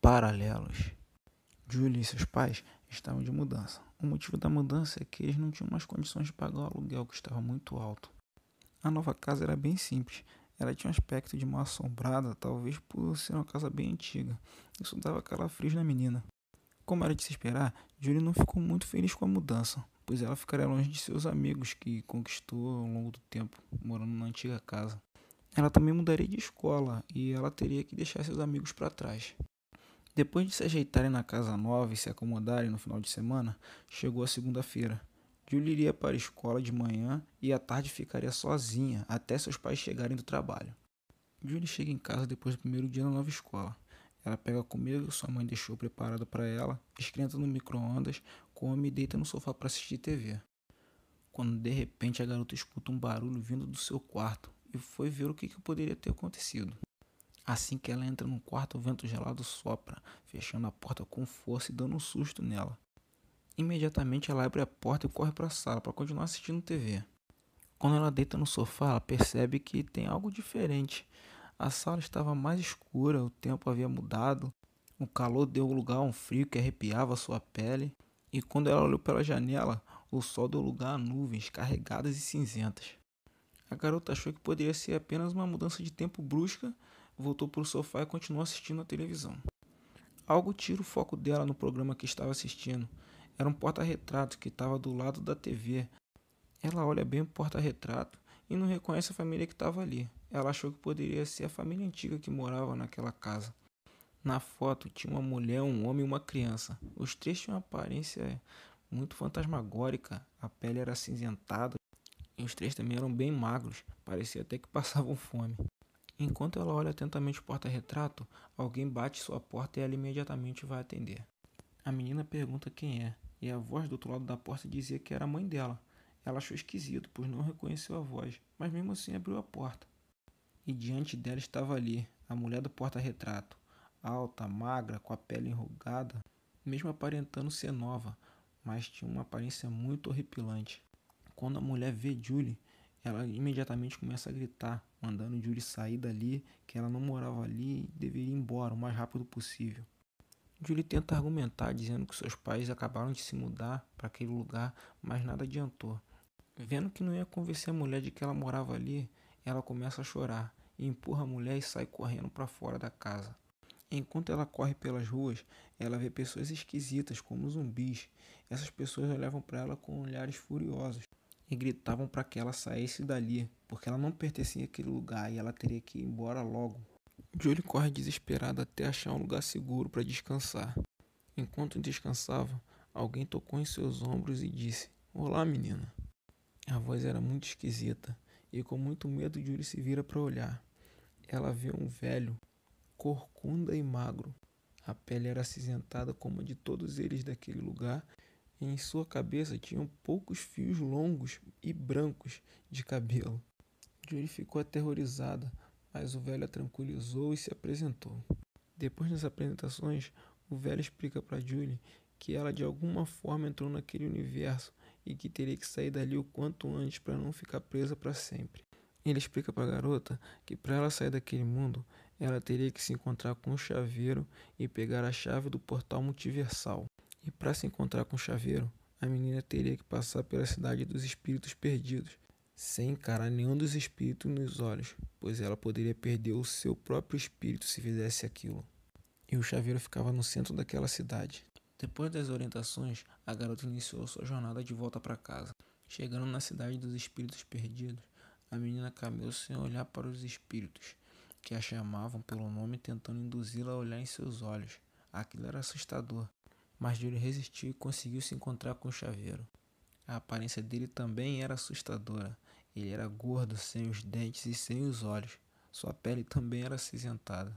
paralelos. Julie e seus pais estavam de mudança. O motivo da mudança é que eles não tinham mais condições de pagar o aluguel, que estava muito alto. A nova casa era bem simples. Ela tinha um aspecto de mal assombrada, talvez por ser uma casa bem antiga. Isso dava calafrios na menina. Como era de se esperar, Julie não ficou muito feliz com a mudança, pois ela ficaria longe de seus amigos que conquistou ao longo do tempo, morando na antiga casa. Ela também mudaria de escola e ela teria que deixar seus amigos para trás. Depois de se ajeitarem na casa nova e se acomodarem no final de semana, chegou a segunda-feira. Julie iria para a escola de manhã e à tarde ficaria sozinha até seus pais chegarem do trabalho. Julie chega em casa depois do primeiro dia na nova escola. Ela pega a comida que sua mãe deixou preparada para ela, esquenta no micro-ondas, come e deita no sofá para assistir TV. Quando de repente a garota escuta um barulho vindo do seu quarto e foi ver o que, que poderia ter acontecido. Assim que ela entra no quarto, o vento gelado sopra, fechando a porta com força e dando um susto nela. Imediatamente ela abre a porta e corre para a sala para continuar assistindo TV. Quando ela deita no sofá, ela percebe que tem algo diferente. A sala estava mais escura, o tempo havia mudado, o calor deu lugar a um frio que arrepiava sua pele, e quando ela olhou pela janela, o sol deu lugar a nuvens carregadas e cinzentas. A garota achou que poderia ser apenas uma mudança de tempo brusca, voltou para o sofá e continuou assistindo a televisão. Algo tira o foco dela no programa que estava assistindo. Era um porta-retrato que estava do lado da TV. Ela olha bem o porta-retrato e não reconhece a família que estava ali. Ela achou que poderia ser a família antiga que morava naquela casa. Na foto tinha uma mulher, um homem e uma criança. Os três tinham uma aparência muito fantasmagórica. A pele era acinzentada, e os três também eram bem magros, parecia até que passavam fome. Enquanto ela olha atentamente o porta-retrato, alguém bate sua porta e ela imediatamente vai atender. A menina pergunta quem é, e a voz do outro lado da porta dizia que era a mãe dela. Ela achou esquisito, pois não reconheceu a voz, mas mesmo assim abriu a porta. E diante dela estava ali, a mulher do porta-retrato, alta, magra, com a pele enrugada, mesmo aparentando ser nova, mas tinha uma aparência muito horripilante. Quando a mulher vê Julie, ela imediatamente começa a gritar, mandando Julie sair dali, que ela não morava ali e deveria ir embora o mais rápido possível. Julie tenta argumentar, dizendo que seus pais acabaram de se mudar para aquele lugar, mas nada adiantou. Vendo que não ia convencer a mulher de que ela morava ali, ela começa a chorar e empurra a mulher e sai correndo para fora da casa. Enquanto ela corre pelas ruas, ela vê pessoas esquisitas como zumbis. Essas pessoas olhavam para ela com olhares furiosos e gritavam para que ela saísse dali, porque ela não pertencia àquele lugar e ela teria que ir embora logo. Julie corre desesperada até achar um lugar seguro para descansar. Enquanto descansava, alguém tocou em seus ombros e disse: Olá, menina. A voz era muito esquisita e, com muito medo, Julie se vira para olhar. Ela vê um velho, corcunda e magro. A pele era acinzentada como a de todos eles daquele lugar em sua cabeça tinham poucos fios longos e brancos de cabelo. Julie ficou aterrorizada, mas o velho a tranquilizou e se apresentou. Depois das apresentações, o velho explica para Julie que ela de alguma forma entrou naquele universo e que teria que sair dali o quanto antes para não ficar presa para sempre. Ele explica para a garota que para ela sair daquele mundo, ela teria que se encontrar com o chaveiro e pegar a chave do portal multiversal. E para se encontrar com o chaveiro, a menina teria que passar pela cidade dos espíritos perdidos, sem encarar nenhum dos espíritos nos olhos, pois ela poderia perder o seu próprio espírito se fizesse aquilo. E o chaveiro ficava no centro daquela cidade. Depois das orientações, a garota iniciou sua jornada de volta para casa. Chegando na cidade dos espíritos perdidos, a menina caminhou sem olhar para os espíritos, que a chamavam pelo nome tentando induzi-la a olhar em seus olhos. Aquilo era assustador, mas Julie resistiu e conseguiu se encontrar com o chaveiro. A aparência dele também era assustadora. Ele era gordo, sem os dentes e sem os olhos. Sua pele também era acinzentada.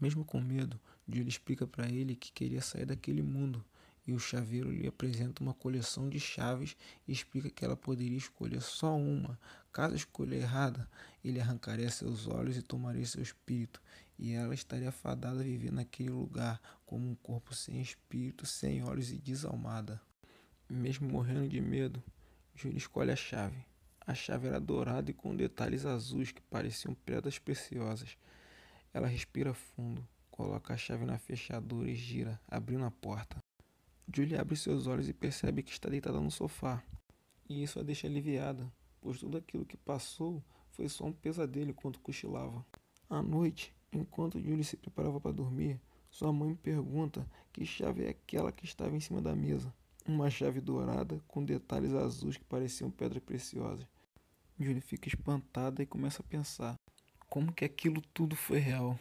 Mesmo com medo, Julie explica para ele que queria sair daquele mundo e o chaveiro lhe apresenta uma coleção de chaves e explica que ela poderia escolher só uma. Caso escolha errada, ele arrancaria seus olhos e tomaria seu espírito, e ela estaria fadada a viver naquele lugar como um corpo sem espírito, sem olhos e desalmada. Mesmo morrendo de medo, Júlia escolhe a chave. A chave era dourada e com detalhes azuis que pareciam pedras preciosas. Ela respira fundo coloca a chave na fechadura e gira, abrindo a porta. Julie abre seus olhos e percebe que está deitada no sofá. E isso a deixa aliviada, pois tudo aquilo que passou foi só um pesadelo enquanto cochilava. À noite, enquanto Julie se preparava para dormir, sua mãe pergunta que chave é aquela que estava em cima da mesa. Uma chave dourada com detalhes azuis que pareciam pedras preciosas. Julie fica espantada e começa a pensar: como que aquilo tudo foi real?